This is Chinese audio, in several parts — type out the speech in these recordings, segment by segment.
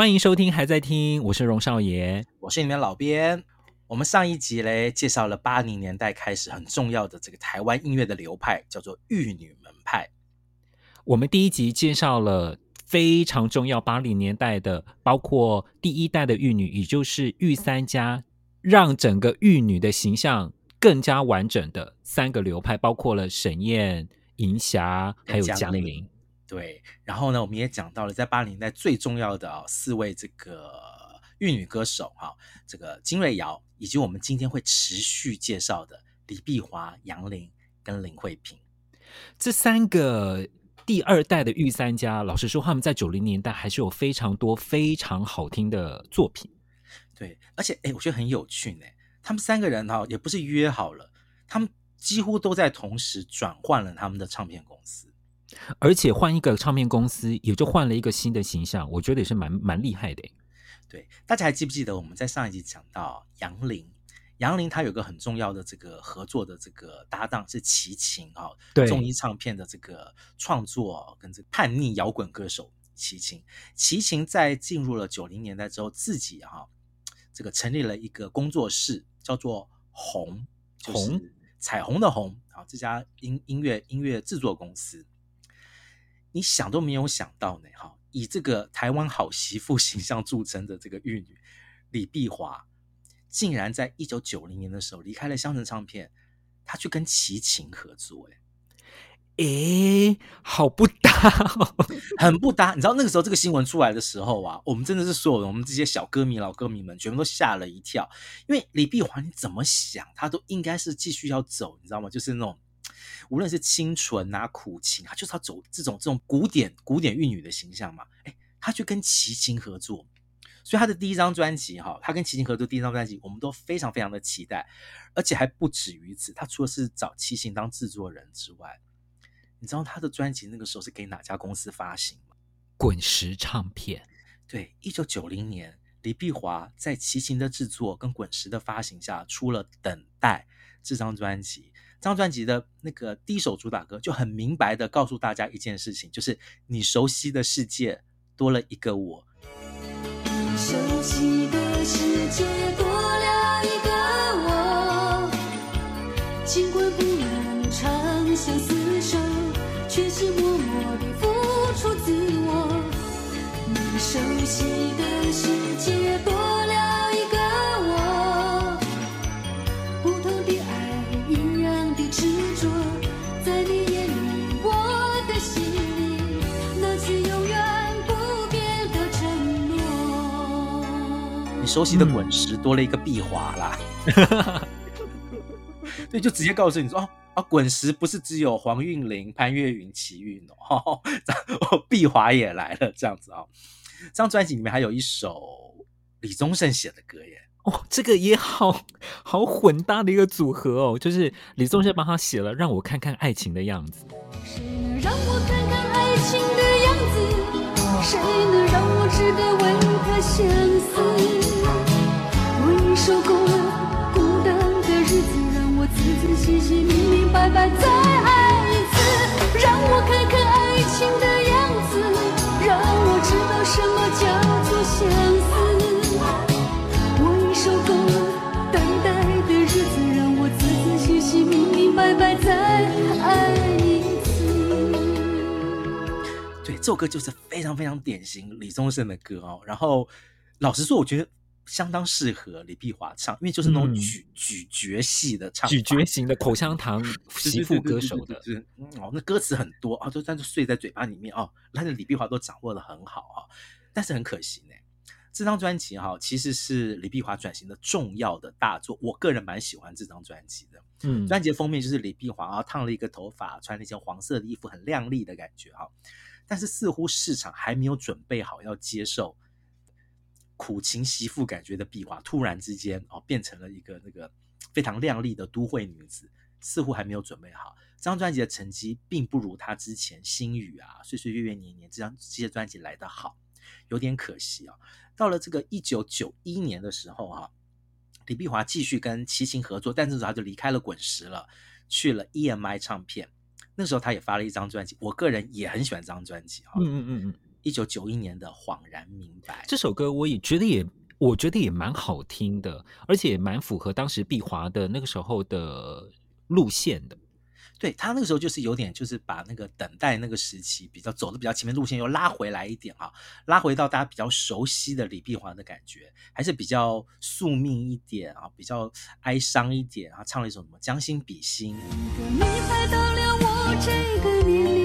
欢迎收听，还在听，我是荣少爷，我是你们老编。我们上一集嘞介绍了八零年代开始很重要的这个台湾音乐的流派，叫做玉女门派。我们第一集介绍了非常重要八零年代的，包括第一代的玉女，也就是玉三家，让整个玉女的形象更加完整的三个流派，包括了沈燕、银霞，还有江玲。对，然后呢，我们也讲到了在八零年代最重要的啊、哦、四位这个玉女歌手哈、哦，这个金瑞瑶，以及我们今天会持续介绍的李碧华、杨玲跟林慧萍这三个第二代的御三家。老实说，他们在九零年代还是有非常多非常好听的作品。对，而且哎，我觉得很有趣呢。他们三个人哈、哦，也不是约好了，他们几乎都在同时转换了他们的唱片公司。而且换一个唱片公司，也就换了一个新的形象，我觉得也是蛮蛮厉害的。对，大家还记不记得我们在上一集讲到杨林？杨林他有个很重要的这个合作的这个搭档是齐秦哈，对，综艺唱片的这个创作跟这个叛逆摇滚歌手齐秦。齐秦在进入了九零年代之后，自己哈这个成立了一个工作室，叫做红，就是彩虹的红啊，这家音音乐音乐制作公司。你想都没有想到呢，哈！以这个台湾好媳妇形象著称的这个玉女李碧华，竟然在一九九零年的时候离开了香城唱片，她去跟齐秦合作，哎，哎，好不搭哦，很不搭。你知道那个时候这个新闻出来的时候啊，我们真的是所有的我们这些小歌迷、老歌迷们，全部都吓了一跳，因为李碧华你怎么想，她都应该是继续要走，你知道吗？就是那种。无论是清纯啊、苦情啊，就是他走这种这种古典古典玉女的形象嘛。哎，他去跟齐秦合作，所以他的第一张专辑哈，他跟齐秦合作第一张专辑，我们都非常非常的期待，而且还不止于此。他除了是找齐秦当制作人之外，你知道他的专辑那个时候是给哪家公司发行吗？滚石唱片。对，一九九零年，李碧华在齐秦的制作跟滚石的发行下，出了《等待》这张专辑。张专辑的那个第一首主打歌就很明白的告诉大家一件事情，就是你熟悉的世界多了一个我。熟悉的世界多了一个我，尽管不能长相思熟悉的滚石多了一个碧华啦，所以就直接告诉你说哦啊，滚石不是只有黄韵玲、潘越云、齐韵哦，哦，碧华也来了这样子哦。这张专辑里面还有一首李宗盛写的歌耶，哦，这个也好好混搭的一个组合哦，就是李宗盛帮他写了《让我看看爱情的样子》。谁能让我看看爱情的样子？谁能让我值得为何相思？受够了孤单的日子，让我仔仔细细、明明白白再爱一次，让我看看爱情的样子，让我知道什么叫做相思。我已受够了等待的日子，让我仔仔细细、明明白白再爱一次。对，这首歌就是非常非常典型李宗盛的歌哦。然后，老实说，我觉得。相当适合李碧华唱，因为就是那种咀咀嚼系的唱，咀嚼型的口香糖媳妇歌手的，就是哦，那歌词很多啊，都在就碎在嘴巴里面哦，但是李碧华都掌握的很好啊，但是很可惜呢，这张专辑哈其实是李碧华转型的重要的大作，我个人蛮喜欢这张专辑的，嗯，专辑封面就是李碧华啊烫了一个头发，穿了一件黄色的衣服，很靓丽的感觉哈。但是似乎市场还没有准备好要接受苦情媳妇感觉的碧华，突然之间哦变成了一个那个非常靓丽的都会女子，似乎还没有准备好。这张专辑的成绩并不如她之前《星雨》啊、《岁岁月月年年》这张这些专辑来得好，有点可惜啊。到了这个一九九一年的时候哈、李碧华继续跟齐秦合作，但这时候他就离开了滚石了，去了 EMI 唱片。那时候他也发了一张专辑，我个人也很喜欢这张专辑哈。嗯嗯嗯嗯，一九九一年的《恍然明白》这首歌，我也觉得也，我觉得也蛮好听的，而且也蛮符合当时碧华的那个时候的路线的。对，他那个时候就是有点，就是把那个等待那个时期比较走的比较前面路线又拉回来一点啊，拉回到大家比较熟悉的李碧华的感觉，还是比较宿命一点啊，比较哀伤一点啊，唱了一首什么《将心比心》。女孩到了我这个年龄，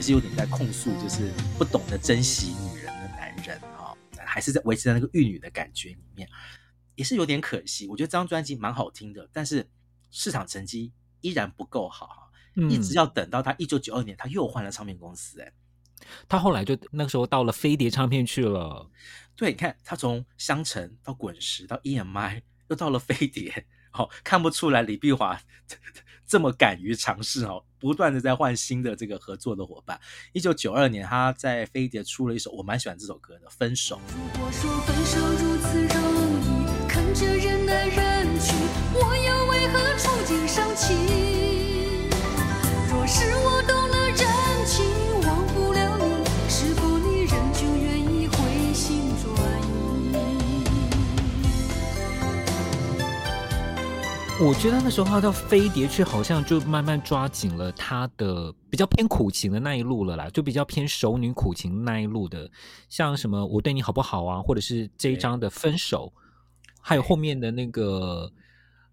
也是有点在控诉，就是不懂得珍惜女人的男人啊，还是在维持在那个玉女的感觉里面，也是有点可惜。我觉得这张专辑蛮好听的，但是市场成绩依然不够好哈，一直要等到他一九九二年，他又换了唱片公司，哎，他后来就那个时候到了飞碟唱片去了。对，你看他从香城到滚石到 EMI，又到了飞碟。好，看不出来李碧华这么敢于尝试哦，不断的在换新的这个合作的伙伴。一九九二年，他在飞碟出了一首我蛮喜欢这首歌的《分手》。如果说分手如此我觉得那时候他到飞碟去，好像就慢慢抓紧了他的比较偏苦情的那一路了啦，就比较偏熟女苦情那一路的，像什么我对你好不好啊，或者是这一张的分手，还有后面的那个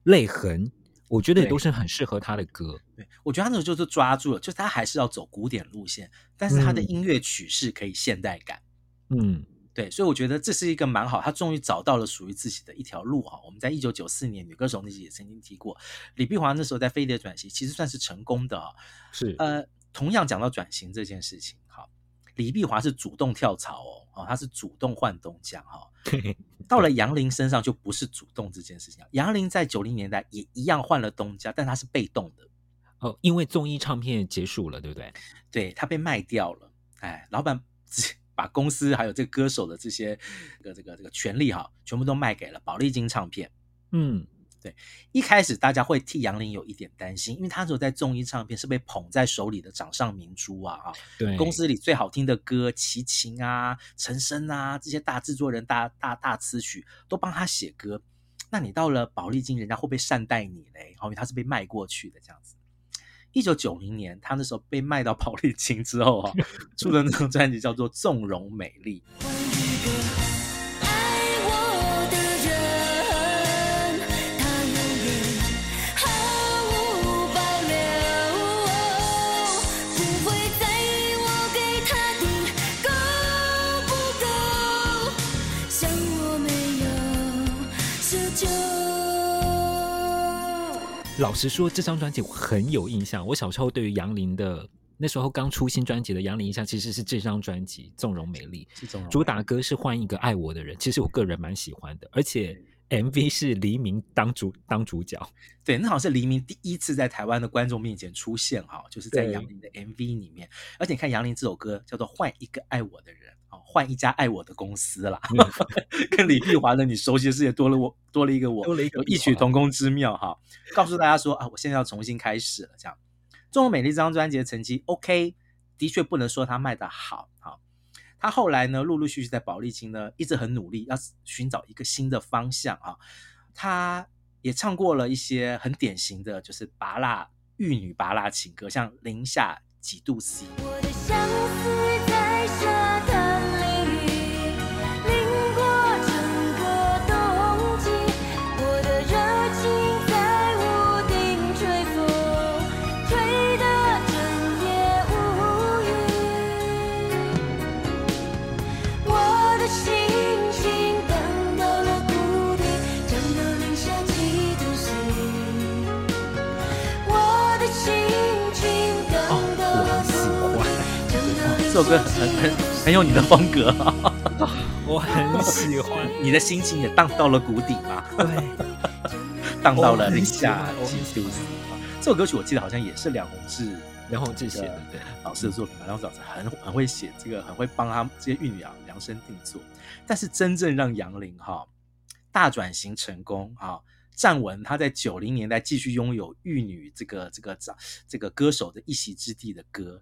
泪痕，我觉得也都是很适合他的歌。对，我觉得他那时候就是抓住了，就是他还是要走古典路线，但是他的音乐曲式可以现代感。嗯。嗯对，所以我觉得这是一个蛮好，他终于找到了属于自己的一条路哈。我们在一九九四年女歌手那集也曾经提过，李碧华那时候在飞碟转型，其实算是成功的。是呃，同样讲到转型这件事情，哈，李碧华是主动跳槽哦，哦，他是主动换东家哈。到了杨林身上就不是主动这件事情，杨林在九零年代也一样换了东家，但他是被动的哦，因为综艺唱片结束了，对不对？对，他被卖掉了，哎，老板。把公司还有这个歌手的这些这个这个这个权利哈，全部都卖给了宝丽金唱片。嗯，对。一开始大家会替杨林有一点担心，因为他说在综艺唱片是被捧在手里的掌上明珠啊啊。对。公司里最好听的歌，齐秦啊、陈升啊这些大制作人、大大大词曲都帮他写歌。那你到了宝丽金，人家会不会善待你嘞？因为他是被卖过去的这样子。一九九零年，他那时候被卖到宝丽金之后啊，出的那张专辑叫做《纵容美丽》。老实说，这张专辑我很有印象。我小时候对于杨林的那时候刚出新专辑的杨林印象，其实是这张专辑《纵容美丽》。主打歌是换一个爱我的人，其实我个人蛮喜欢的。而且 MV 是黎明当主当主角，对，那好像是黎明第一次在台湾的观众面前出现哈，就是在杨林的 MV 里面。而且你看杨林这首歌叫做《换一个爱我的人》。换一家爱我的公司啦，跟李碧华的你熟悉的世界多了我多了一个我，多了一个异曲同工之妙哈。告诉大家说啊，我现在要重新开始了，这样。中国美丽这张专辑的成绩 OK，的确不能说它卖的好。好，他后来呢，陆陆续续在宝丽金呢，一直很努力，要寻找一个新的方向啊。他也唱过了一些很典型的就是拔辣玉女拔辣情歌，像零下几度 C。我的相思首歌很很很很有你的风格，我很喜欢。你的心情也荡到了谷底吗？对，荡到了零下几度。这首歌曲我记得好像也是梁弘志，梁弘志写的，对，老师的作品嘛。梁老师很很会写这个，很会帮他这些玉女啊量身定做。但是真正让杨林哈大转型成功啊，站稳他在九零年代继续拥有玉女这个这个这这个歌手的一席之地的歌，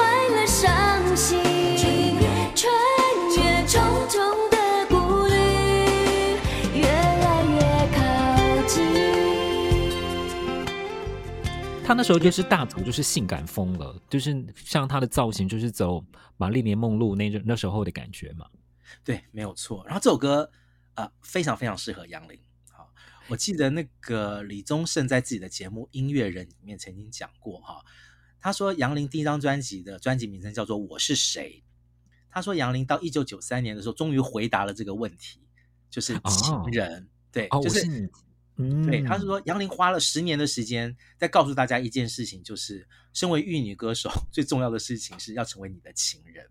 他那时候就是大走，就是性感风了，就是像他的造型，就是走玛丽莲梦露那那时候的感觉嘛。对，没有错。然后这首歌啊、呃，非常非常适合杨林。好，我记得那个李宗盛在自己的节目《音乐人》里面曾经讲过哈，他说杨林第一张专辑的专辑名称叫做《我是谁》。他说杨林到一九九三年的时候，终于回答了这个问题，就是情人。哦、对，哦、就是。对，他是说杨林花了十年的时间在告诉大家一件事情，就是身为玉女歌手 最重要的事情是要成为你的情人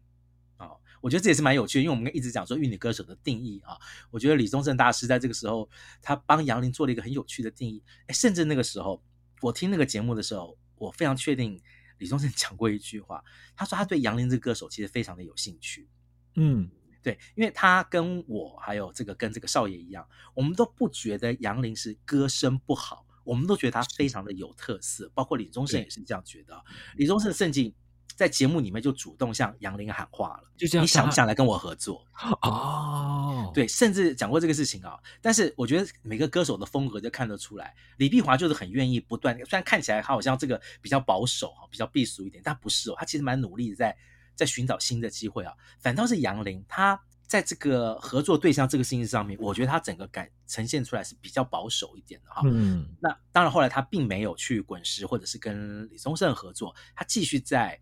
啊、哦。我觉得这也是蛮有趣的，因为我们一直讲说玉女歌手的定义啊。我觉得李宗盛大师在这个时候，他帮杨林做了一个很有趣的定义。哎，甚至那个时候我听那个节目的时候，我非常确定李宗盛讲过一句话，他说他对杨林这个歌手其实非常的有兴趣。嗯。对，因为他跟我还有这个跟这个少爷一样，我们都不觉得杨林是歌声不好，我们都觉得他非常的有特色，包括李宗盛也是这样觉得。李宗盛甚至在节目里面就主动向杨林喊话了，就这样，你想不想来跟我合作？哦，对，甚至讲过这个事情啊。但是我觉得每个歌手的风格就看得出来，李碧华就是很愿意不断，虽然看起来他好像这个比较保守哈，比较避俗一点，但不是哦，他其实蛮努力的在。在寻找新的机会啊，反倒是杨林，他在这个合作对象这个事情上面，我觉得他整个感呈现出来是比较保守一点的哈。嗯，那当然后来他并没有去滚石或者是跟李宗盛合作，他继续在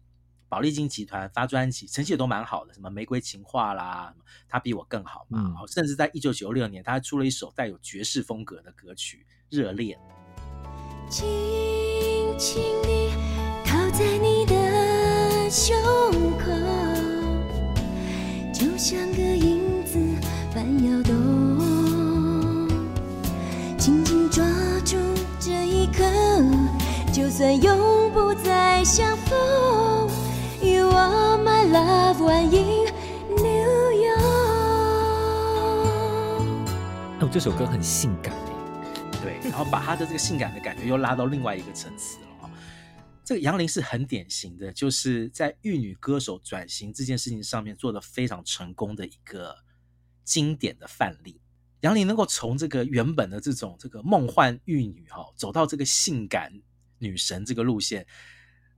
宝丽金集团发专辑，成绩也都蛮好的，什么玫瑰情话啦，他比我更好嘛。嗯，甚至在一九九六年，他还出了一首带有爵士风格的歌曲《热恋》。轻轻地靠在你的胸口，就像个影子般摇动，紧紧抓住这一刻，就算永不再相逢。You are my one in New York。哦，这首歌很性感诶，对，然后把他的这个性感的感觉又拉到另外一个层次了。这个杨林是很典型的，就是在玉女歌手转型这件事情上面做的非常成功的一个经典的范例。杨林能够从这个原本的这种这个梦幻玉女哈，走到这个性感女神这个路线，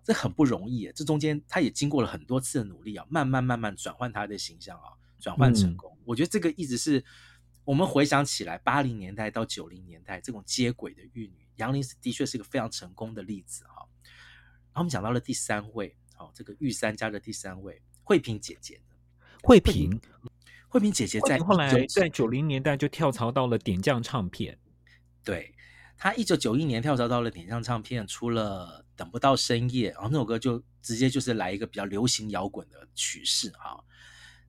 这很不容易。这中间他也经过了很多次的努力啊，慢慢慢慢转换他的形象啊，转换成功。嗯、我觉得这个一直是我们回想起来八零年代到九零年代这种接轨的玉女，杨林是的确是一个非常成功的例子哈。然后我们讲到了第三位，好，这个玉三家的第三位，慧萍姐姐。慧萍，慧萍姐姐在后来在九零年代就跳槽到了点将唱片。对，她一九九一年跳槽到了点将唱片，出了《等不到深夜》，然后那首歌就直接就是来一个比较流行摇滚的曲式哈。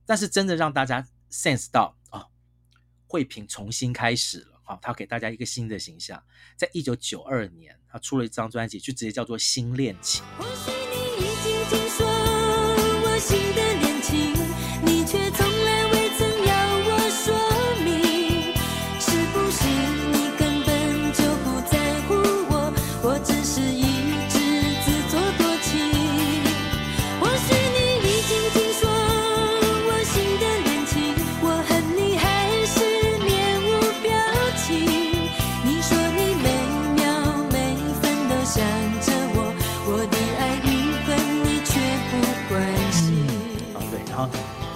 但是真的让大家 sense 到啊，慧萍重新开始了。他给大家一个新的形象。在一九九二年，他出了一张专辑，就直接叫做《新恋情》。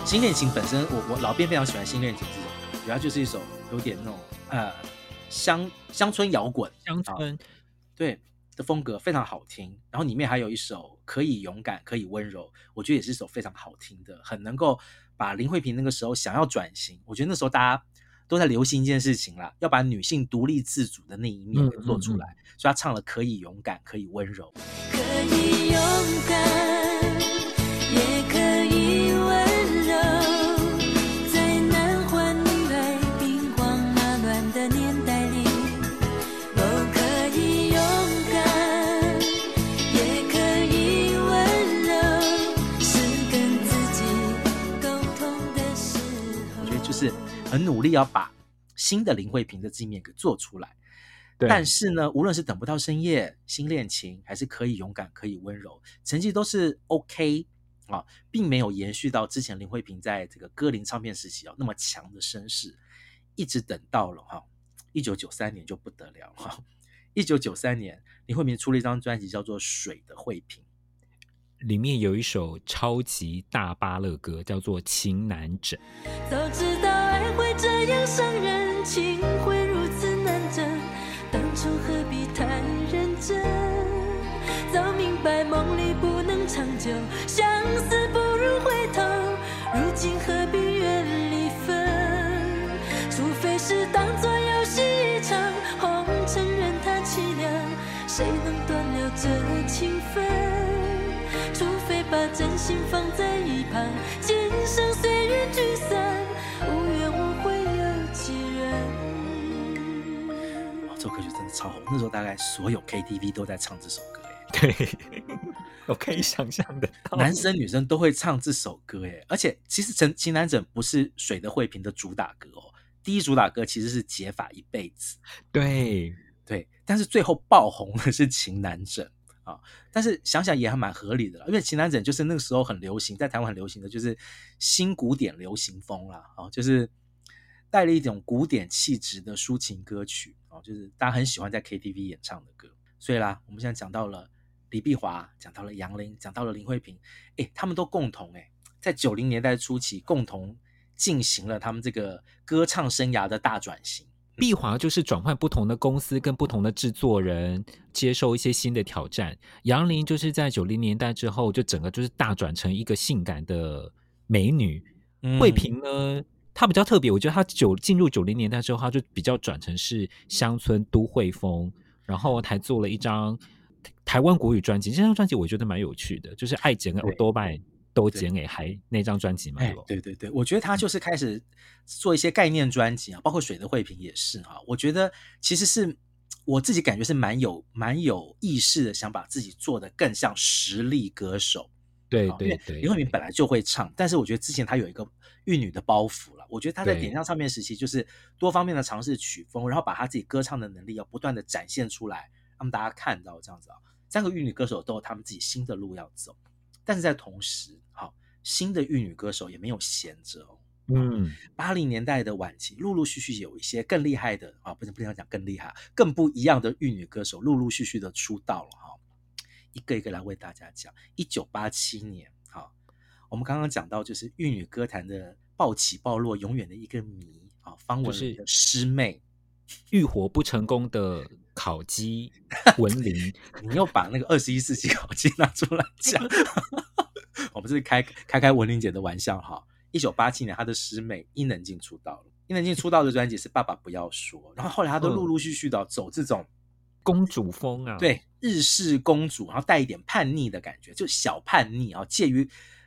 新恋情本身，我我老编非常喜欢新恋情这首歌，主要就是一首有点那种呃乡乡村摇滚，乡村对的风格非常好听。然后里面还有一首可以勇敢，可以温柔，我觉得也是一首非常好听的，很能够把林慧萍那个时候想要转型。我觉得那时候大家都在流行一件事情啦，要把女性独立自主的那一面给做出来，嗯嗯嗯，所以她唱了可以勇敢，可以温柔，可以勇敢，很努力要把新的林慧萍的这一面给做出来。但是呢，无论是等不到深夜、新恋情，还是可以勇敢、可以温柔，成绩都是 OK 啊，并没有延续到之前林慧萍在这个歌林唱片时期啊那么强的声势，一直等到了哈一九九三年就不得了哈，一九九三年林慧萍出了一张专辑叫做《水的慧萍》，里面有一首超级大巴乐歌叫做《情难枕》。会这样伤人，情会如此难枕。当初何必太认真？早明白梦里不能长久，相思不如回头。如今何必怨离分？除非是当作游戏一场，红尘任它凄凉，谁能断了这情分？除非把真心放在一旁，今生超红，那时候大概所有 KTV 都在唱这首歌，对，我可以想象的，男生女生都会唱这首歌，哎，而且其实《情难枕》不是水的惠平的主打歌哦，第一主打歌其实是《解法一辈子》，对对，但是最后爆红的是《情难枕》啊，但是想想也还蛮合理的，因为《情难枕》就是那个时候很流行，在台湾很流行的就是新古典流行风啦，啊，就是带了一种古典气质的抒情歌曲。就是大家很喜欢在 KTV 演唱的歌，所以啦，我们现在讲到了李碧华，讲到了杨林，讲到了林慧萍，哎，他们都共同哎，在九零年代初期共同进行了他们这个歌唱生涯的大转型。碧华就是转换不同的公司跟不同的制作人，接受一些新的挑战。杨林就是在九零年代之后，就整个就是大转成一个性感的美女。嗯、慧萍呢？他比较特别，我觉得他九进入九零年代之后，他就比较转成是乡村都会风，然后还做了一张台湾国语专辑。这张专辑我觉得蛮有趣的，就是爱剪跟多拜都剪给还那张专辑嘛。对对对，我觉得他就是开始做一些概念专辑啊，包括水的慧萍也是哈。我觉得其实是我自己感觉是蛮有蛮有意识的，想把自己做的更像实力歌手。对对对，林慧萍本来就会唱，但是我觉得之前他有一个玉女的包袱了。我觉得他在点唱唱片时期，就是多方面的尝试曲风，然后把他自己歌唱的能力要不断的展现出来，让大家看到这样子啊。三个玉女歌手都有他们自己新的路要走，但是在同时，好新的玉女歌手也没有闲着哦。嗯，八零年代的晚期，陆陆续续有一些更厉害的啊，不是不想讲更厉害，更不一样的玉女歌手陆陆续续的出道了哈。一个一个来为大家讲。一九八七年，好，我们刚刚讲到就是玉女歌坛的。暴起暴落，永远的一个谜啊！方文琳的师妹，浴火不成功的烤鸡 文林，你又把那个二十一世纪烤鸡拿出来 讲，我们是开开开文林姐的玩笑哈。一九八七年，她的师妹伊能静出道了。伊能静出道的专辑是《爸爸不要说》，然后后来她都陆陆续续的走这种公主风啊，对，日式公主，然后带一点叛逆的感觉，就小叛逆啊，介于。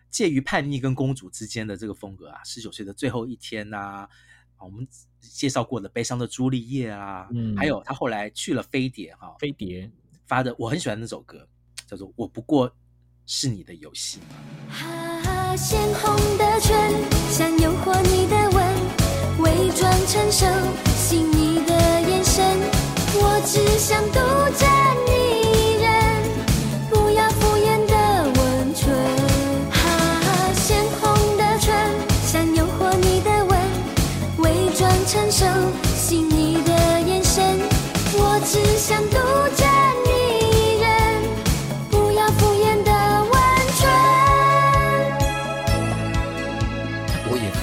介于叛逆跟公主之间的这个风格啊，十九岁的最后一天呐，啊，我们介绍过的悲伤的朱丽叶啊，嗯，还有他后来去了飞碟哈，飞碟发的我很喜欢那首歌，叫做我不过是你的游戏。哈，鲜红的唇，想诱惑你的吻，伪装成熟，细腻的眼神，我只想独占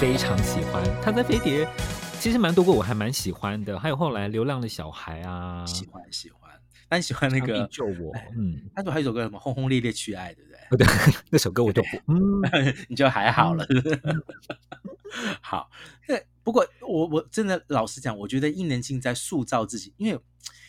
非常喜欢他在飞碟其实蛮多歌我还蛮喜欢的，还有后来《流浪的小孩》啊，喜欢喜欢。但你喜欢那个救我，嗯，他说还有一首歌什么轰轰烈烈去爱，对不对？哦，对，那首歌我就不，嗯，你就还好了。嗯、好，不过我我真的老实讲，我觉得伊能静在塑造自己，因为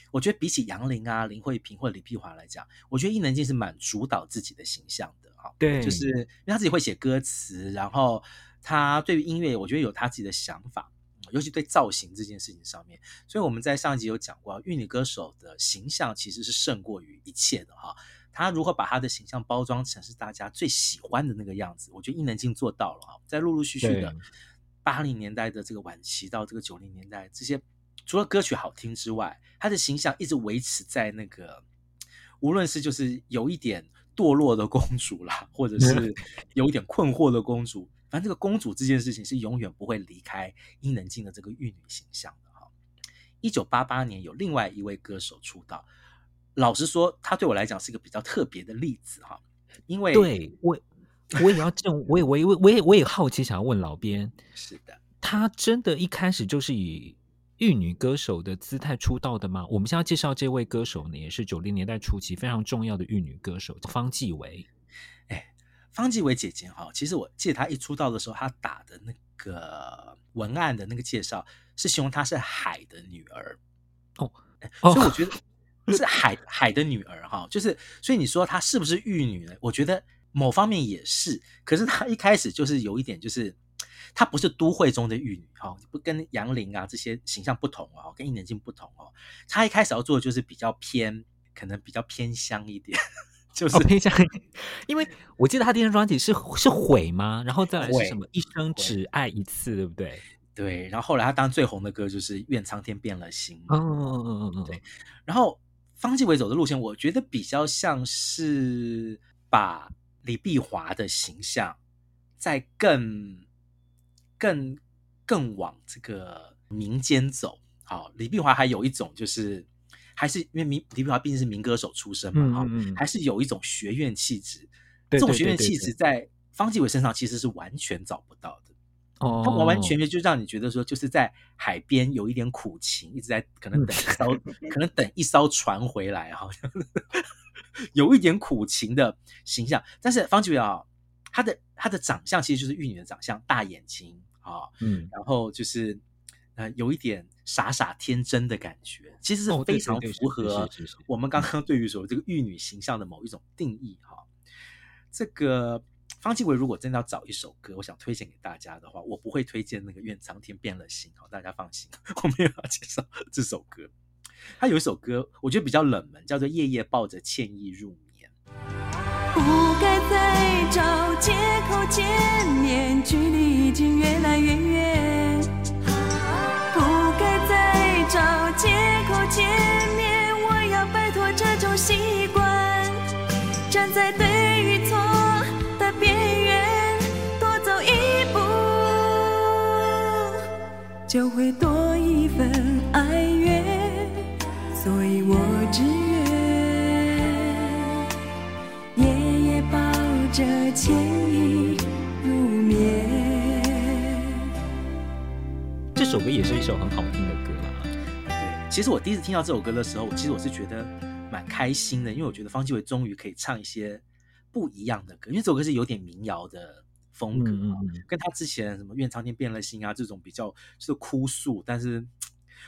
我觉得比起杨林啊、林慧萍或者李碧华来讲，我觉得伊能静是蛮主导自己的形象的哈。对，就是因为他自己会写歌词，然后他对于音乐，我觉得有他自己的想法。尤其对造型这件事情上面，所以我们在上一集有讲过，玉女歌手的形象其实是胜过于一切的哈。他如何把他的形象包装成是大家最喜欢的那个样子，我觉得伊能静做到了哈。在陆陆续续的八零年代的这个晚期到这个九零年代，这些除了歌曲好听之外，他的形象一直维持在那个，无论是就是有一点堕落的公主啦，或者是 有一点困惑的公主。反正这个公主这件事情是永远不会离开伊能静的这个玉女形象的哈。一九八八年有另外一位歌手出道，老实说，他对我来讲是一个比较特别的例子哈。因为对我，我也要这样，我也我也我也我也好奇，想要问老编，是的，他真的一开始就是以玉女歌手的姿态出道的吗？我们现在要介绍这位歌手呢，也是九零年代初期非常重要的玉女歌手方季惟。方季惟姐姐哈，其实我记得她一出道的时候，她打的那个文案的那个介绍是形容她是海的女儿哦，所以我觉得是海海的女儿哈，就是所以你说她是不是玉女呢？我觉得某方面也是，可是她一开始就是有一点，就是她不是都会中的玉女哈，不跟杨玲啊这些形象不同哦，跟伊能静不同哦，她一开始要做的就是比较偏，可能比较偏乡一点。就是偏向，因为我记得他第一张专辑是是毁吗？然后再来是什么？一生只爱一次，对不对？对。然后后来他当最红的歌就是《愿苍天变了心》。嗯嗯嗯嗯对。然后方季惟走的路线，我觉得比较像是把李碧华的形象再更更更往这个民间走。好，李碧华还有一种就是。还是因为民李碧华毕竟是民歌手出身嘛，哈、嗯嗯，还是有一种学院气质。这种学院气质在方季伟身上其实是完全找不到的。哦，他完完全全就让你觉得说，就是在海边有一点苦情，一直在可能等一 艘，嗯、可能等一艘船回来，好像 有一点苦情的形象。但是方季伟啊，他的他的长相其实就是玉女的长相，大眼睛啊，嗯，然后就是。呃，有一点傻傻天真的感觉，其实是非常符合我们刚刚对于说这个玉女形象的某一种定义哈。这个方季惟如果真的要找一首歌，我想推荐给大家的话，我不会推荐那个《愿苍天变了心》好，大家放心，我没有要介绍 这首歌。他有一首歌，我觉得比较冷门，叫做《夜夜抱着歉意入眠》。不该再找借口见面，距离已经越来越远。就会多一份哀怨。所以我只愿夜夜抱着歉意入眠。这首歌也是一首很好听的歌啦。其实我第一次听到这首歌的时候，我其实我是觉得蛮开心的，因为我觉得方季惟终于可以唱一些不一样的歌，因为这首歌是有点民谣的风格，嗯嗯、跟他之前什么《愿苍天变了心》啊这种比较是哭诉，但是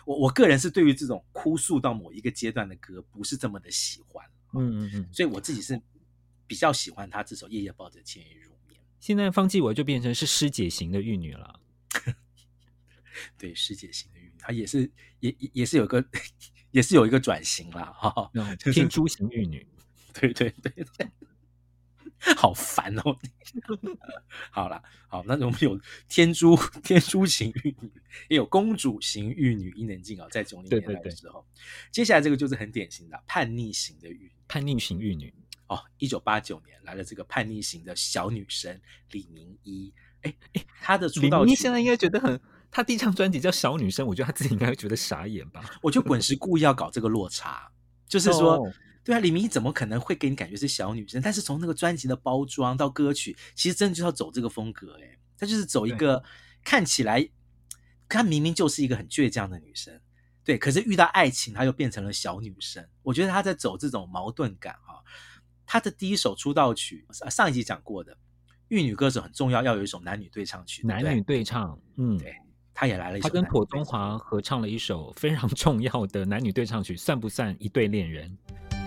我我个人是对于这种哭诉到某一个阶段的歌不是这么的喜欢，嗯嗯嗯，所以我自己是比较喜欢他这首《夜夜抱着歉意入眠》。现在方季伟就变成是师姐型的玉女了，对，师姐型的玉女。她也是，也也是有个，也是有一个转型啦。哈，天珠型玉女，对对对对，好烦哦。好啦，好，那我们有天珠天珠型玉女，也有公主型玉女伊能静啊，在九零年代的时候，接下来这个就是很典型的叛逆型的玉女，叛逆型玉女哦。一九八九年来了这个叛逆型的小女生李明依，哎哎，她的出道，你现在应该觉得很。她第一张专辑叫《小女生》，我觉得她自己应该会觉得傻眼吧。我觉得滚石故意要搞这个落差，就是说，oh. 对啊，李明依怎么可能会给你感觉是小女生？但是从那个专辑的包装到歌曲，其实真的就要走这个风格，哎，她就是走一个看起来她明明就是一个很倔强的女生，对，可是遇到爱情，她又变成了小女生。我觉得她在走这种矛盾感啊。她的第一首出道曲，上一集讲过的，玉女歌手很重要，要有一首男女对唱曲，男女对唱，嗯，对，她也来了一首。她跟庹宗华合唱了一首非常重要的男女对唱曲，算不算一对恋人？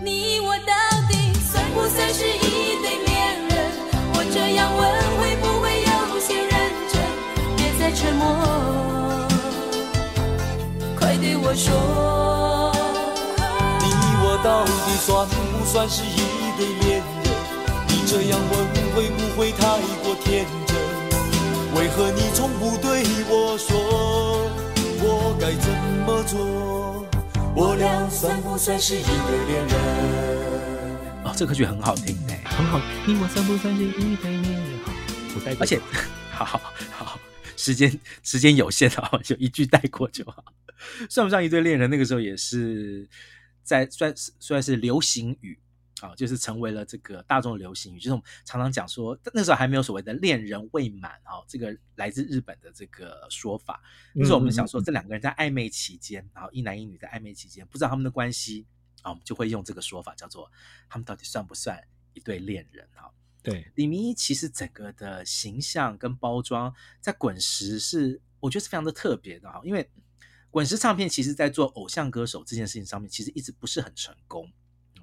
你我到底算不算是一对恋人？我这样问，会不会有些认真？别再沉默。快对我说，你我到底算不算是一对恋人？你这样问会不会太过天真？为何你从不对我说，我该怎么做？我俩算不算是一对恋人？哦，这歌曲很好听哎，很好。你我算不算是一对恋人？好，我带过。而且，好好好，时间时间有限啊，就一句带过就好。算不上一对恋人，那个时候也是在算算是流行语啊，就是成为了这个大众的流行语。就是我们常常讲说，那时候还没有所谓的恋人未满啊，这个来自日本的这个说法。那时候我们想说，这两个人在暧昧期间，然后一男一女在暧昧期间，不知道他们的关系啊，我们就会用这个说法，叫做他们到底算不算一对恋人啊？对，李明一其实整个的形象跟包装在滚石是，我觉得是非常的特别的哈，因为。滚石唱片其实，在做偶像歌手这件事情上面，其实一直不是很成功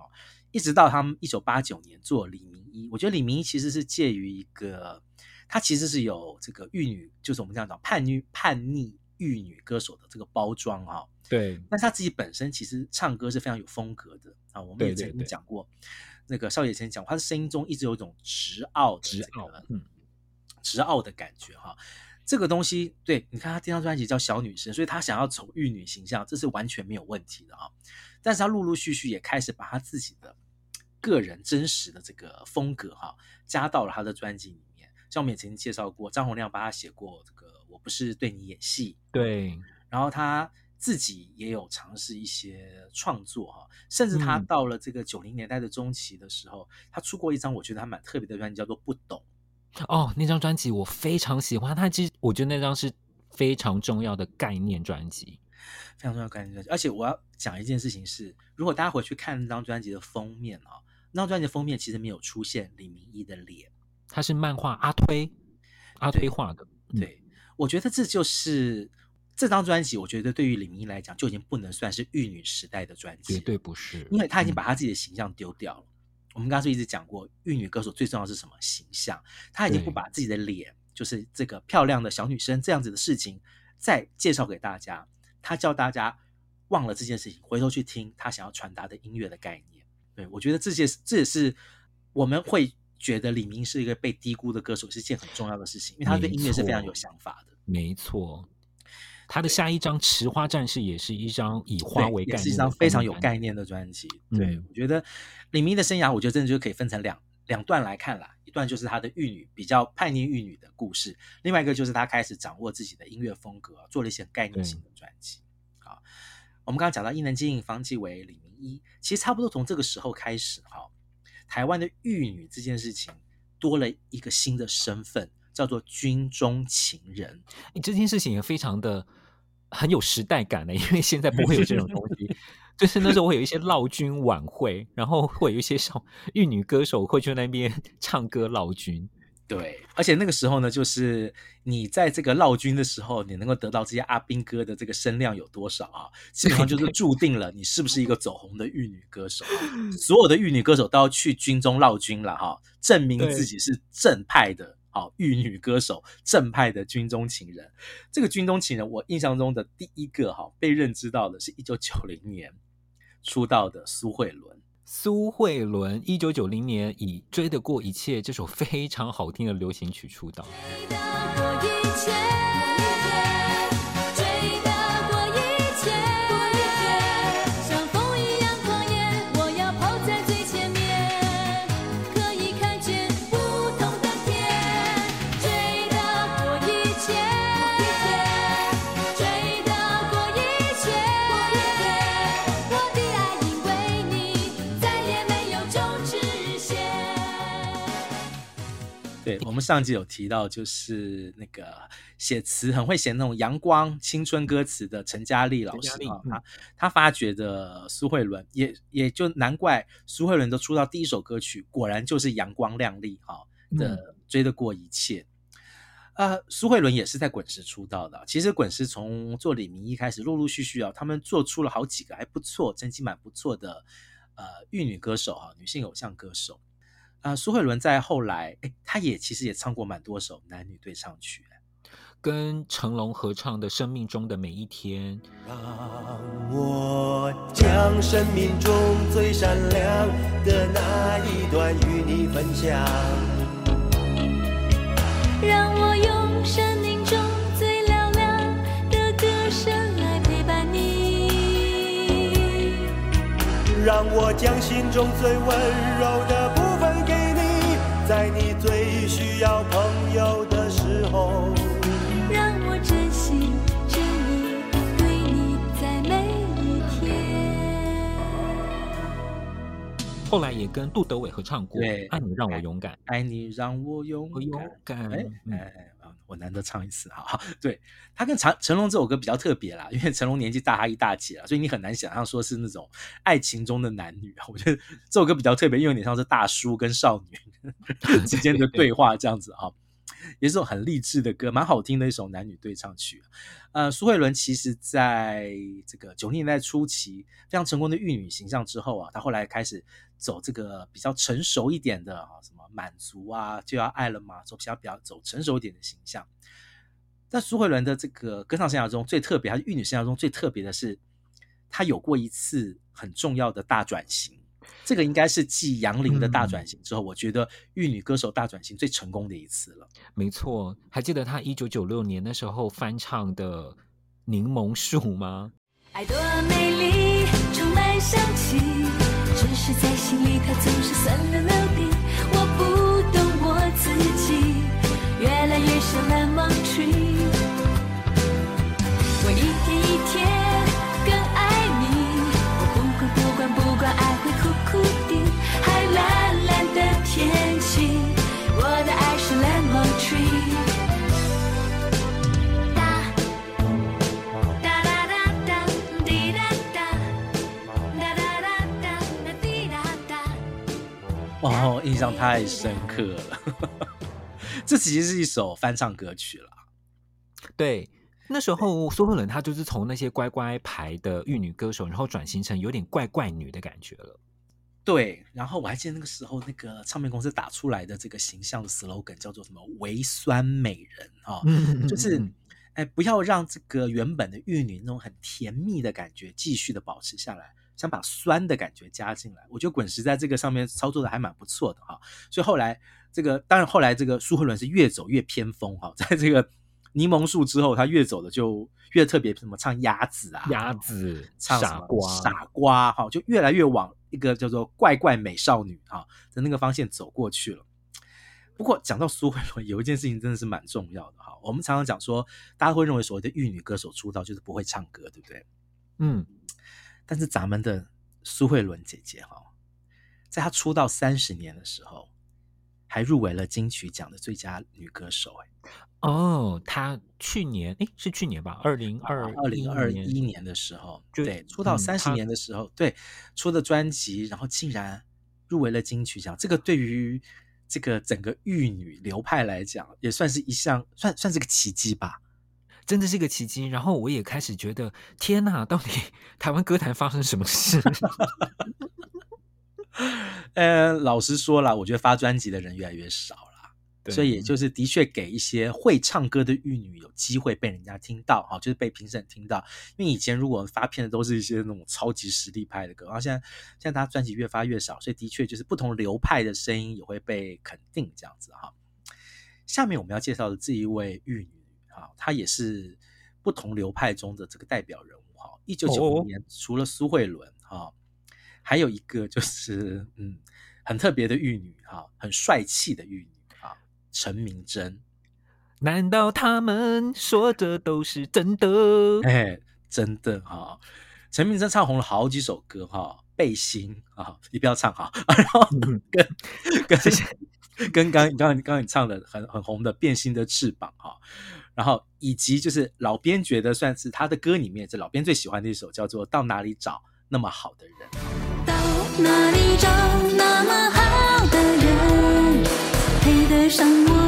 哦。一直到他们一九八九年做李明一，我觉得李明一其实是介于一个，他其实是有这个玉女，就是我们这样讲叛逆叛逆玉女歌手的这个包装啊。对，但他自己本身其实唱歌是非常有风格的啊。我们也曾经讲过，那个少爷曾经讲过，他的声音中一直有一种直傲的、这个、直傲，嗯，直傲的感觉哈。这个东西，对，你看他第一张专辑叫《小女生》，所以他想要走玉女形象，这是完全没有问题的啊。但是他陆陆续续也开始把他自己的个人真实的这个风格哈加到了他的专辑里面。像我们也曾经介绍过，张洪亮帮他写过这个《我不是对你演戏》，对。然后他自己也有尝试一些创作哈，甚至他到了这个九零年代的中期的时候，嗯、他出过一张我觉得还蛮特别的专辑，叫做《不懂》。哦，那张专辑我非常喜欢，它其实我觉得那张是非常重要的概念专辑，非常重要的概念专辑。而且我要讲一件事情是，如果大家回去看那张专辑的封面哦，那张专辑的封面其实没有出现李明一的脸，他是漫画阿推阿推画的。对，我觉得这就是这张专辑，我觉得对于李明一来讲就已经不能算是玉女时代的专辑，绝对不是，因为他已经把他自己的形象丢掉了。嗯我们刚刚是一直讲过，玉女歌手最重要的是什么形象？她已经不把自己的脸，就是这个漂亮的小女生这样子的事情，再介绍给大家。她叫大家忘了这件事情，回头去听他想要传达的音乐的概念。对，我觉得这些这也是我们会觉得李明是一个被低估的歌手，是一件很重要的事情，因为他对音乐是非常有想法的。没错。他的下一张《池花战士》也是一张以花为概念，是一张非常有概念的专辑。对，嗯、我觉得李明的生涯，我觉得真的就可以分成两两段来看啦。一段就是他的玉女比较叛逆玉女的故事，另外一个就是他开始掌握自己的音乐风格，做了一些概念性的专辑。好，我们刚刚讲到伊能静、方季惟、李明一，其实差不多从这个时候开始，哈，台湾的玉女这件事情多了一个新的身份，叫做军中情人。你这件事情也非常的。很有时代感的，因为现在不会有这种东西。就是那时候会有一些老军晚会，然后会有一些小玉女歌手会去那边 唱歌老军。对，而且那个时候呢，就是你在这个劳军的时候，你能够得到这些阿兵哥的这个声量有多少啊？基本上就是注定了你是不是一个走红的玉女歌手。所有的玉女歌手都要去军中劳军了哈，证明自己是正派的。好，玉女歌手，正派的军中情人。这个军中情人，我印象中的第一个哈被认知到的是一九九零年出道的苏慧伦。苏慧伦一九九零年以《追得过一切》这首非常好听的流行曲出道。对，我们上集有提到，就是那个写词很会写那种阳光青春歌词的陈嘉丽老师啊，他他发掘的苏慧伦，也也就难怪苏慧伦都出道第一首歌曲果然就是阳光亮丽哈的追得过一切。啊、呃，苏慧伦也是在滚石出道的。其实滚石从做李明一开始，陆陆续续啊，他们做出了好几个还不错、成绩蛮不错的呃玉女歌手哈，女性偶像歌手。啊、呃，苏慧伦在后来，哎，她也其实也唱过蛮多首男女对唱曲，跟成龙合唱的《生命中的每一天》。让我将生命中最闪亮的那一段与你分享。让我用生命中最嘹亮的歌声来陪伴你。让我将心中最温柔的部分。在你最需要朋友的时候，让我真心真意对你在每一天。后来也跟杜德伟合唱过，对，爱你让我勇敢，爱你让我勇敢，勇敢。哎哎，我难得唱一次哈。对，他跟成成龙这首歌比较特别啦，因为成龙年纪大他一大截了，所以你很难想象说是那种爱情中的男女。我觉得这首歌比较特别，因为有点像是大叔跟少女。之间的对话这样子啊，也是种很励志的歌，蛮好听的一首男女对唱曲。呃，苏慧伦其实在这个九零年代初期非常成功的玉女形象之后啊，她后来开始走这个比较成熟一点的啊，什么满足啊就要爱了嘛，走比较比较走成熟一点的形象。在苏慧伦的这个歌唱生涯中最特别，还是玉女生涯中最特别的是，她有过一次很重要的大转型。这个应该是继杨林的大转型之后，嗯、我觉得玉女歌手大转型最成功的一次了。没错，还记得她一九九六年那时候翻唱的《柠檬树》吗？爱多美丽，充满香气，只是在心里它总是酸溜溜哦，印象太深刻了。这其实是一首翻唱歌曲了。对，那时候苏慧伦她就是从那些乖乖牌的玉女歌手，然后转型成有点怪怪女的感觉了。对，然后我还记得那个时候，那个唱片公司打出来的这个形象的 slogan 叫做什么“微酸美人”啊、哦，就是哎，不要让这个原本的玉女那种很甜蜜的感觉继续的保持下来。想把酸的感觉加进来，我觉得滚石在这个上面操作的还蛮不错的哈。所以后来这个，当然后来这个苏慧伦是越走越偏锋哈，在这个柠檬树之后，他越走的就越特别，什么唱鸭子啊，鸭子，唱傻瓜，傻瓜哈，就越来越往一个叫做怪怪美少女哈的那个方向走过去了。不过讲到苏慧伦，有一件事情真的是蛮重要的哈。我们常常讲说，大家会认为所谓的玉女歌手出道就是不会唱歌，对不对？嗯。但是咱们的苏慧伦姐姐哈，在她出道三十年的时候，还入围了金曲奖的最佳女歌手哎。哦，她去年哎是去年吧，二零二二零二一年的时候，对，出道三十年的时候，嗯、对，出的专辑，然后竟然入围了金曲奖，这个对于这个整个玉女流派来讲，也算是一项算算是个奇迹吧。真的是个奇迹，然后我也开始觉得，天哪，到底 台湾歌坛发生什么事？呃，老实说了，我觉得发专辑的人越来越少了，对所以也就是的确给一些会唱歌的玉女有机会被人家听到，哈，就是被评审听到。因为以前如果发片的都是一些那种超级实力派的歌，然后现在现在大家专辑越发越少，所以的确就是不同流派的声音也会被肯定，这样子哈。下面我们要介绍的这一位玉女。他也是不同流派中的这个代表人物哈。一九九五年，除了苏慧伦哈，还有一个就是嗯，很特别的玉女哈，很帅气的玉女啊，陈明真。难道他们说的都是真的？哎，真的哈。陈明真唱红了好几首歌哈，背心啊，你不要唱哈。然后跟跟跟刚刚刚刚你唱的很很红的《变心的翅膀》哈，然后以及就是老编觉得算是他的歌里面，这老编最喜欢的一首叫做《到哪里找那么好的人》。到哪里找那么好的人，配得上我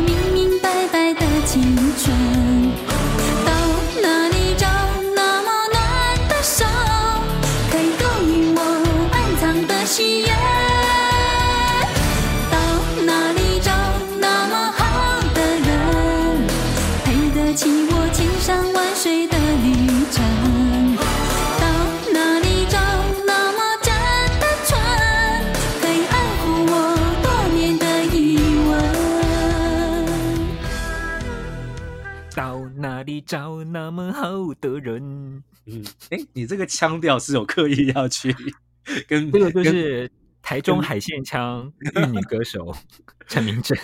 找那么好的人？嗯，哎，你这个腔调是有刻意要去 跟这个就是台中海线腔玉女歌手 陈明真。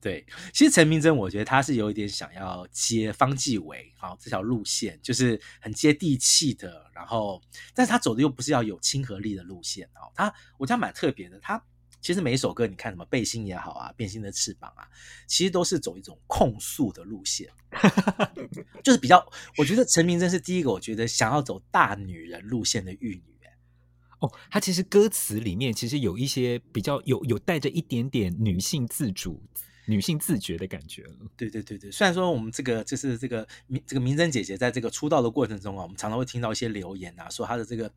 对，其实陈明真，我觉得他是有一点想要接方季惟好这条路线，就是很接地气的。然后，但是他走的又不是要有亲和力的路线哦。他我觉得蛮特别的，他。其实每一首歌，你看什么背心也好啊，变心的翅膀啊，其实都是走一种控诉的路线，就是比较。我觉得陈明真是第一个，我觉得想要走大女人路线的玉女。哦，她其实歌词里面其实有一些比较有有带着一点点女性自主。女性自觉的感觉了。对对对对，虽然说我们这个就是这个明这个明真姐姐在这个出道的过程中啊，我们常常会听到一些留言啊，说她的这个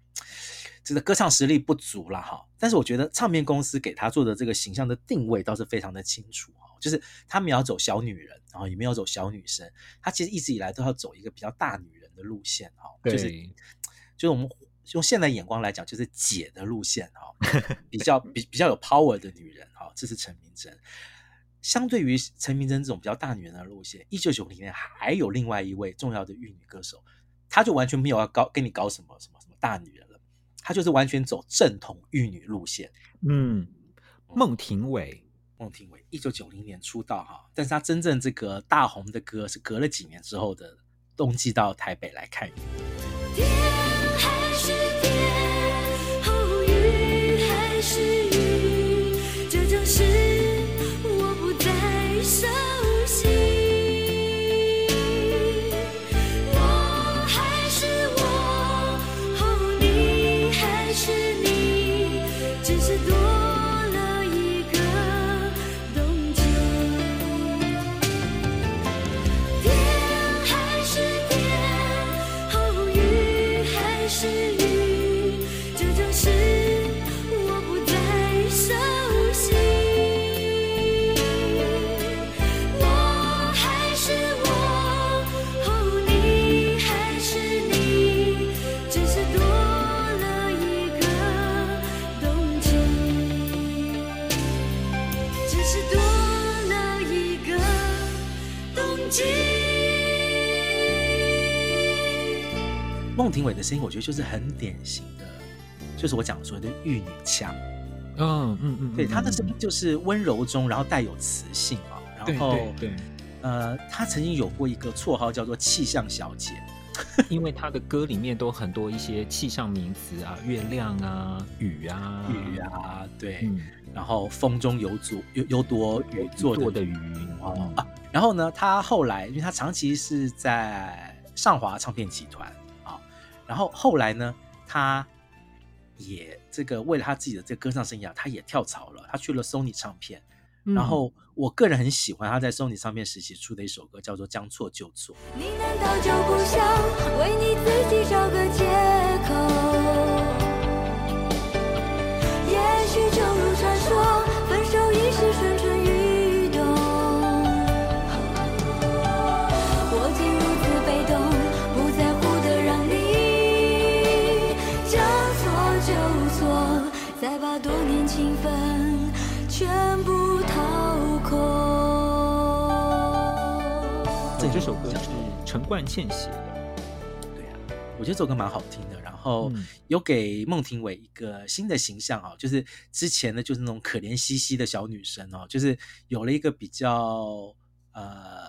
这个歌唱实力不足了哈。但是我觉得唱片公司给她做的这个形象的定位倒是非常的清楚哈，就是她没有走小女人，然后也没有走小女生，她其实一直以来都要走一个比较大女人的路线哈，就是就是我们用现代眼光来讲，就是姐的路线哈，比较比比较有 power 的女人哈，这是陈明真。相对于陈明真这种比较大女人的路线，一九九零年还有另外一位重要的玉女歌手，她就完全没有要搞跟你搞什么什么什么大女人了，她就是完全走正统玉女路线。嗯，孟庭苇，孟庭苇，一九九零年出道哈，但是她真正这个大红的歌是隔了几年之后的《冬季到台北来看雨》。天还是孟庭苇的声音，我觉得就是很典型的，就是我讲的所谓的玉女腔。嗯嗯嗯，对，她的声音就是温柔中，然后带有磁性啊。然后对，呃，她曾经有过一个绰号叫做气象小姐，因为她的歌里面都很多一些气象名词啊，月亮啊，雨啊，雨啊，对。嗯、然后风中有朵有有朵雨做的云哦啊。然后呢，她后来，因为她长期是在上华唱片集团。然后后来呢，他也这个为了他自己的这个歌唱生涯，他也跳槽了，他去了 Sony 唱片。嗯、然后我个人很喜欢他在 Sony 唱片时期出的一首歌，叫做《将错就错》。你难道就不想为你自己找个借口？首歌是陈冠茜写的，对啊，我觉得这首歌蛮好听的。然后有给孟庭苇一个新的形象啊，就是之前的就是那种可怜兮兮的小女生哦，就是有了一个比较呃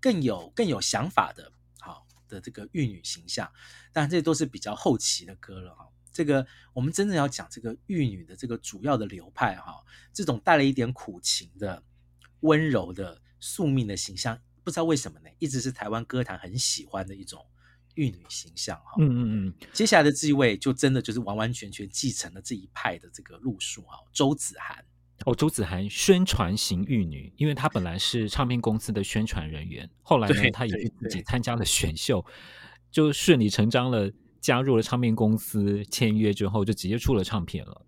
更有更有想法的好的这个玉女形象。当然这都是比较后期的歌了哈。这个我们真正要讲这个玉女的这个主要的流派哈，这种带了一点苦情的、温柔的、宿命的形象，不知道为什么呢，一直是台湾歌坛很喜欢的一种玉女形象哈。嗯嗯嗯。接下来的这一位就真的就是完完全全继承了这一派的这个路数哈，周子涵。哦，周子涵宣传型玉女，因为她本来是唱片公司的宣传人员，后来呢，她也自己参加了选秀，就顺理成章了，加入了唱片公司，签约之后就直接出了唱片了。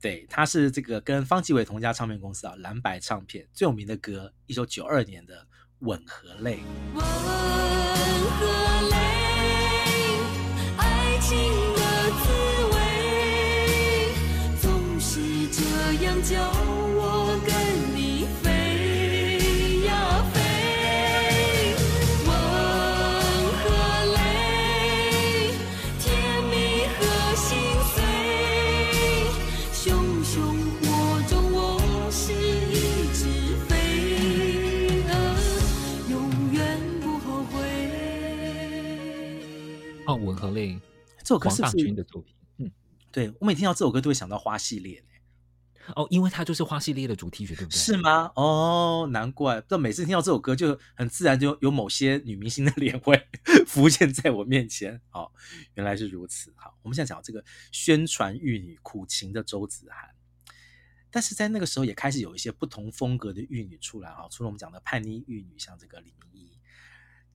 对，她是这个跟方季伟同家唱片公司啊，蓝白唱片最有名的歌，一九九二年的《吻和泪》。吻和泪，爱情的滋味，总是这样叫。吻和泪，这首歌是黄大军的作品。嗯，对，我每听到这首歌都会想到花系列哦，因为它就是花系列的主题曲，对不对？是吗？哦，难怪。但每次听到这首歌，就很自然就有某些女明星的脸会 浮现在我面前。哦，原来是如此。好，我们现在讲这个宣传玉女苦情的周子涵，但是在那个时候也开始有一些不同风格的玉女出来啊。除了我们讲的叛逆玉女，像这个李明依。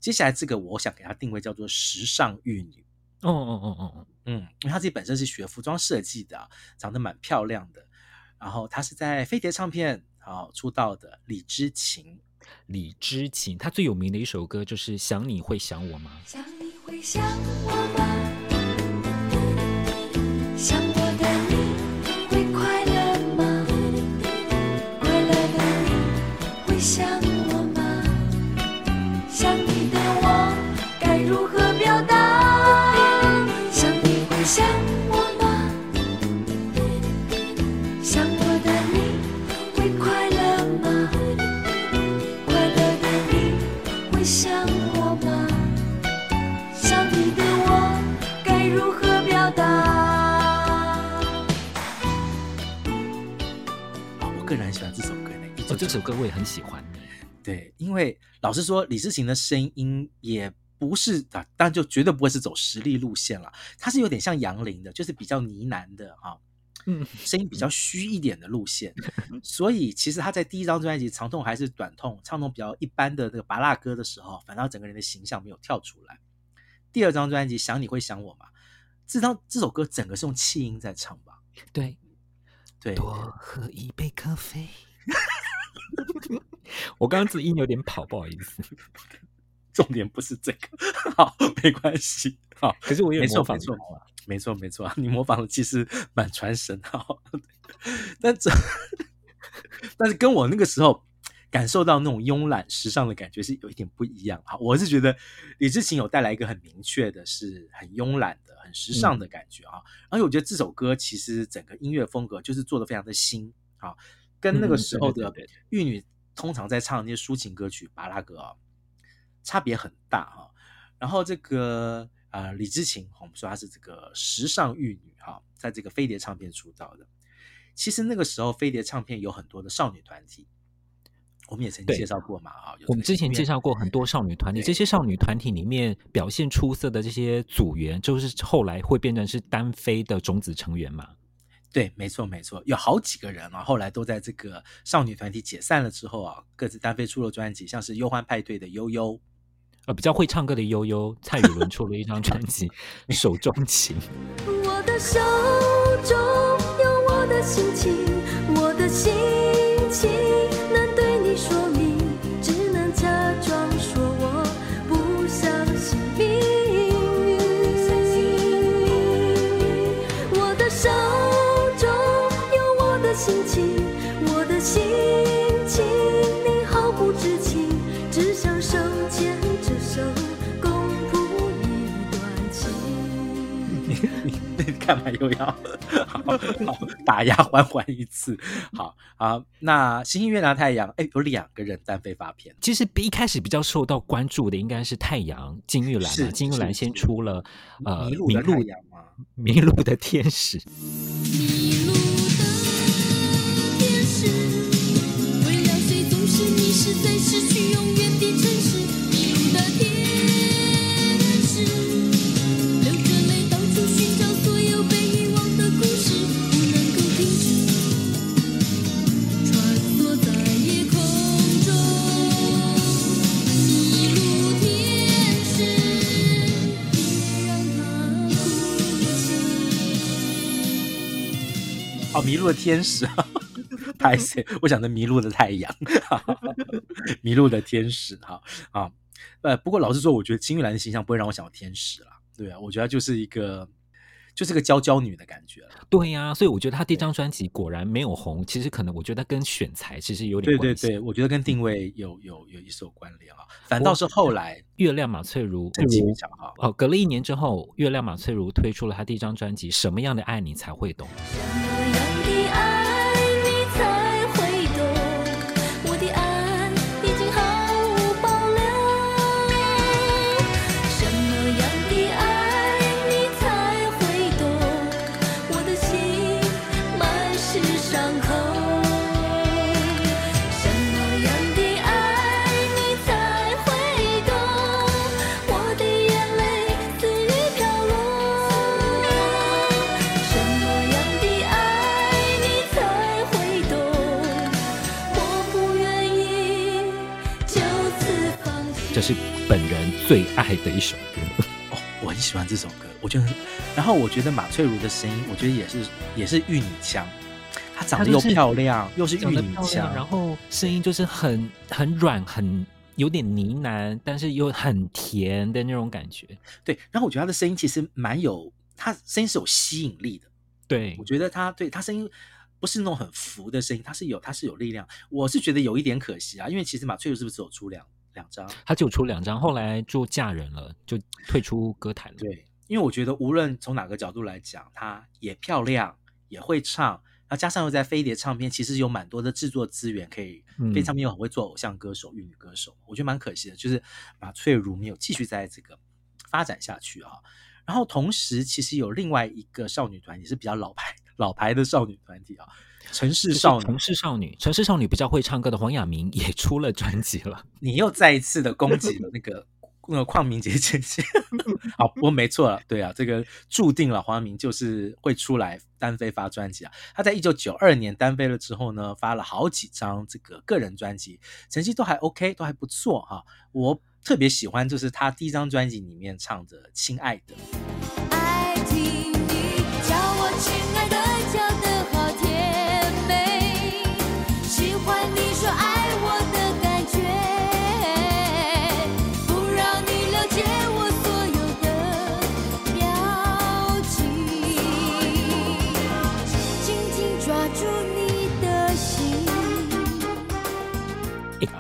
接下来这个，我想给她定位叫做时尚玉女。哦哦哦哦哦，嗯，因为她自己本身是学服装设计的，长得蛮漂亮的。然后她是在飞碟唱片啊出道的李知琴。李知琴，她最有名的一首歌就是《想你会想我吗》。想你会想我吗？这首歌我也很喜欢，对，因为老实说，李志琴的声音也不是啊，当然就绝对不会是走实力路线了，他是有点像杨林的，就是比较呢喃的啊，嗯，声音比较虚一点的路线，所以其实他在第一张专辑《长痛还是短痛》唱那种比较一般的那个拔蜡歌的时候，反倒整个人的形象没有跳出来。第二张专辑《想你会想我吗》，这张这首歌整个是用气音在唱吧？对，对，多喝一杯咖啡。我刚刚字音有点跑，不好意思。重点不是这个，好，没关系。好，可是我也模仿错，没错，没错，你模仿的其实蛮传神。好，但这，但是跟我那个时候感受到那种慵懒时尚的感觉是有一点不一样。好，我是觉得李志勤有带来一个很明确的，是很慵懒的、很时尚的感觉啊。而且我觉得这首歌其实整个音乐风格就是做的非常的新啊。跟那个时候的玉女通常在唱那些抒情歌曲、巴拉歌啊，差别很大哈。然后这个呃李知琴，我们说她是这个时尚玉女哈，在这个飞碟唱片出道的。其实那个时候飞碟唱片有很多的少女团体，我们也曾经介绍过嘛啊。我们之前介绍过很多少女团体，这些少女团体里面表现出色的这些组员，就是后来会变成是单飞的种子成员嘛。对，没错，没错，有好几个人啊，后来都在这个少女团体解散了之后啊，各自单飞出了专辑，像是忧欢派对的悠悠，呃，比较会唱歌的悠悠，蔡宇伦 出了一张专辑《手中情》。我的手中有我的心情，干嘛又要好好打压欢欢一次？好啊，那星星、月亮、太阳，哎，有两个人单飞发片。其实一开始比较受到关注的应该是太阳金玉兰嘛，金玉兰先出了呃《迷路的太。迷路的天使。迷路的天使，为了谁总是迷失在失去永远的城市。路的天使，拍谢，我想的迷路的太阳，迷路的天使，哈啊，呃，不过老实说，我觉得金玉兰的形象不会让我想到天使啦，对啊，我觉得就是一个，就是个娇娇女的感觉。对呀、啊，所以我觉得她第一张专辑果然没有红，其实可能我觉得跟选材其实有点关系。对对对，我觉得跟定位有有有一手关联啊，反倒是后来月亮马翠如，这比较好哦，隔了一年之后，月亮马翠如推出了她第一张专辑《什么样的爱你才会懂》。最爱的一首歌。哦，我很喜欢这首歌，我觉得很，然后我觉得马翠如的声音，我觉得也是也是玉女腔，她长得又漂亮，又是玉女腔，然后声音就是很很软，很有点呢喃，但是又很甜的那种感觉。对，然后我觉得她的声音其实蛮有，她声音是有吸引力的。对，我觉得她对她声音不是那种很浮的声音，她是有她是有力量。我是觉得有一点可惜啊，因为其实马翠如是不是只有出两两张？她就出两张，后来就嫁人了，就退出歌坛了。对，因为我觉得无论从哪个角度来讲，她也漂亮，也会唱，然后加上又在飞碟唱片，其实有蛮多的制作资源可以。飞碟唱片又很会做偶像歌手、玉女歌手，我觉得蛮可惜的，就是马翠如没有继续在这个发展下去啊。然后同时，其实有另外一个少女团也是比较老牌、老牌的少女团体啊，城市少女。城市少女，城市少女比较会唱歌的黄雅明也出了专辑了。你又再一次的攻击了那个 那个邝明杰姐姐。好，不过没错了，对啊，这个注定了黄雅明就是会出来单飞发专辑啊。他在一九九二年单飞了之后呢，发了好几张这个个人专辑，成绩都还 OK，都还不错哈。我特别喜欢就是他第一张专辑里面唱的《亲爱的》。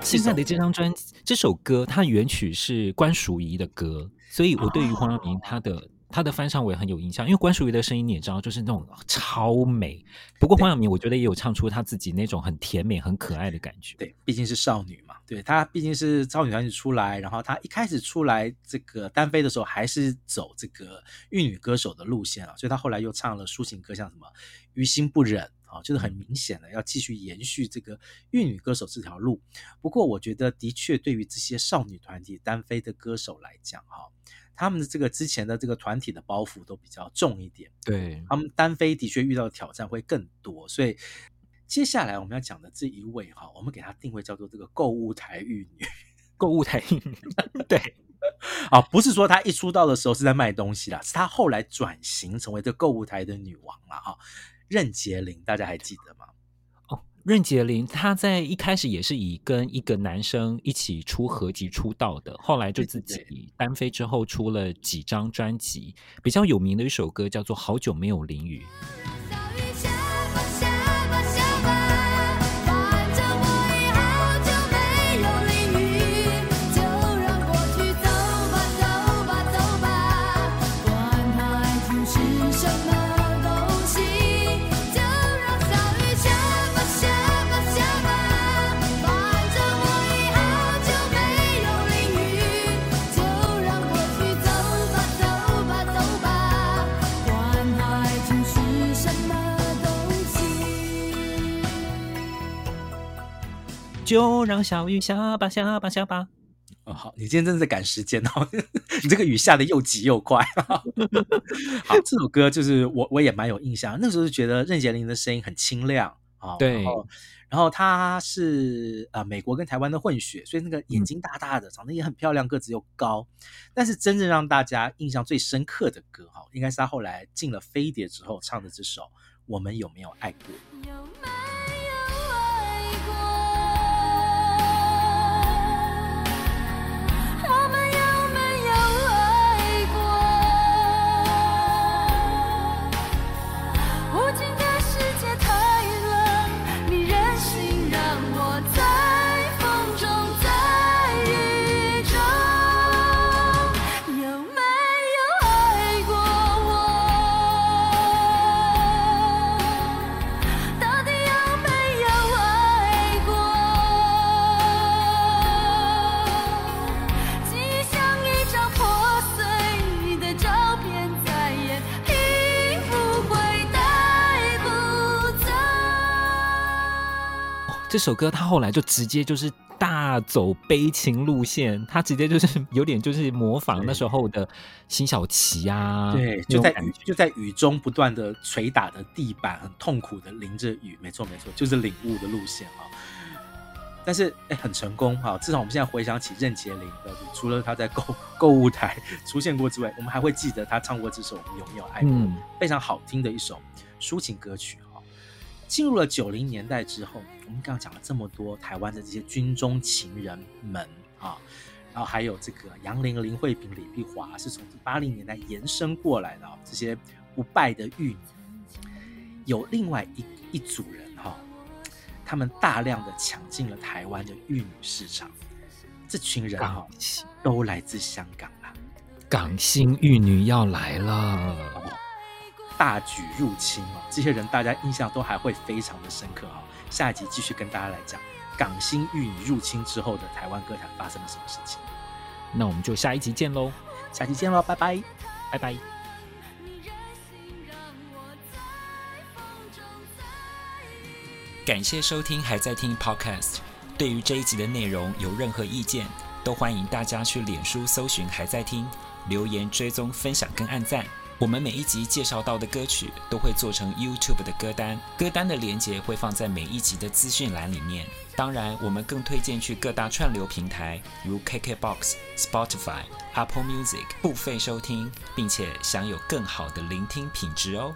现在的这张专辑。这首歌它原曲是关淑怡的歌，所以我对于黄耀明他的、哦、他的翻唱我也很有印象，因为关淑怡的声音你也知道，就是那种超美。不过黄耀明我觉得也有唱出他自己那种很甜美、很可爱的感觉。对，毕竟是少女嘛，对，她毕竟是少女团体出来，然后她一开始出来这个单飞的时候还是走这个玉女歌手的路线啊，所以她后来又唱了抒情歌，像什么《于心不忍》。啊，就是很明显的要继续延续这个玉女歌手这条路。不过，我觉得的确对于这些少女团体单飞的歌手来讲，哈，他们的这个之前的这个团体的包袱都比较重一点。对，他们单飞的确遇到的挑战会更多。所以，接下来我们要讲的这一位哈，我们给他定位叫做这个购物台玉女。购物台玉女，对，啊，不是说她一出道的时候是在卖东西啦，是她后来转型成为这购物台的女王了哈。任杰林，大家还记得吗？哦，任杰林他在一开始也是以跟一个男生一起出合集出道的，后来就自己单飞之后出了几张专辑，比较有名的一首歌叫做《好久没有淋雨》。就让小雨下吧下吧下吧。哦，好，你今天真的在赶时间哦，你这个雨下的又急又快。好，这首歌就是我我也蛮有印象，那时候就觉得任洁灵的声音很清亮啊，对，然后，然后她是呃美国跟台湾的混血，所以那个眼睛大大的，嗯、长得也很漂亮，个子又高。但是真正让大家印象最深刻的歌哈，应该是他后来进了飞碟之后唱的这首《我们有没有爱过》。这首歌他后来就直接就是大走悲情路线，他直接就是有点就是模仿那时候的辛晓琪啊，对，就在雨就在雨中不断的捶打的地板，很痛苦的淋着雨，没错没错，就是领悟的路线啊。但是哎，很成功哈，至少我们现在回想起任洁灵的，除了他在购购物台出现过之外，我们还会记得他唱过这首《有没有爱过》，嗯，非常好听的一首抒情歌曲。进入了九零年代之后，我们刚刚讲了这么多台湾的这些军中情人们啊，然后还有这个杨玲、林慧萍、李碧华，是从八零年代延伸过来的这些不败的玉女。有另外一一组人哈，他们大量的抢进了台湾的玉女市场。这群人哈，都来自香港啊，港星玉女要来了。大举入侵哦，这些人大家印象都还会非常的深刻啊。下一集继续跟大家来讲港星玉女入侵之后的台湾歌坛发生了什么事情。那我们就下一集见喽，下期见喽，拜拜，拜拜。感谢收听还在听 Podcast。对于这一集的内容有任何意见，都欢迎大家去脸书搜寻还在听，留言追踪分享跟按赞。我们每一集介绍到的歌曲都会做成 YouTube 的歌单，歌单的连接会放在每一集的资讯栏里面。当然，我们更推荐去各大串流平台，如 KKBOX、Spotify、Apple Music 付费收听，并且享有更好的聆听品质哦。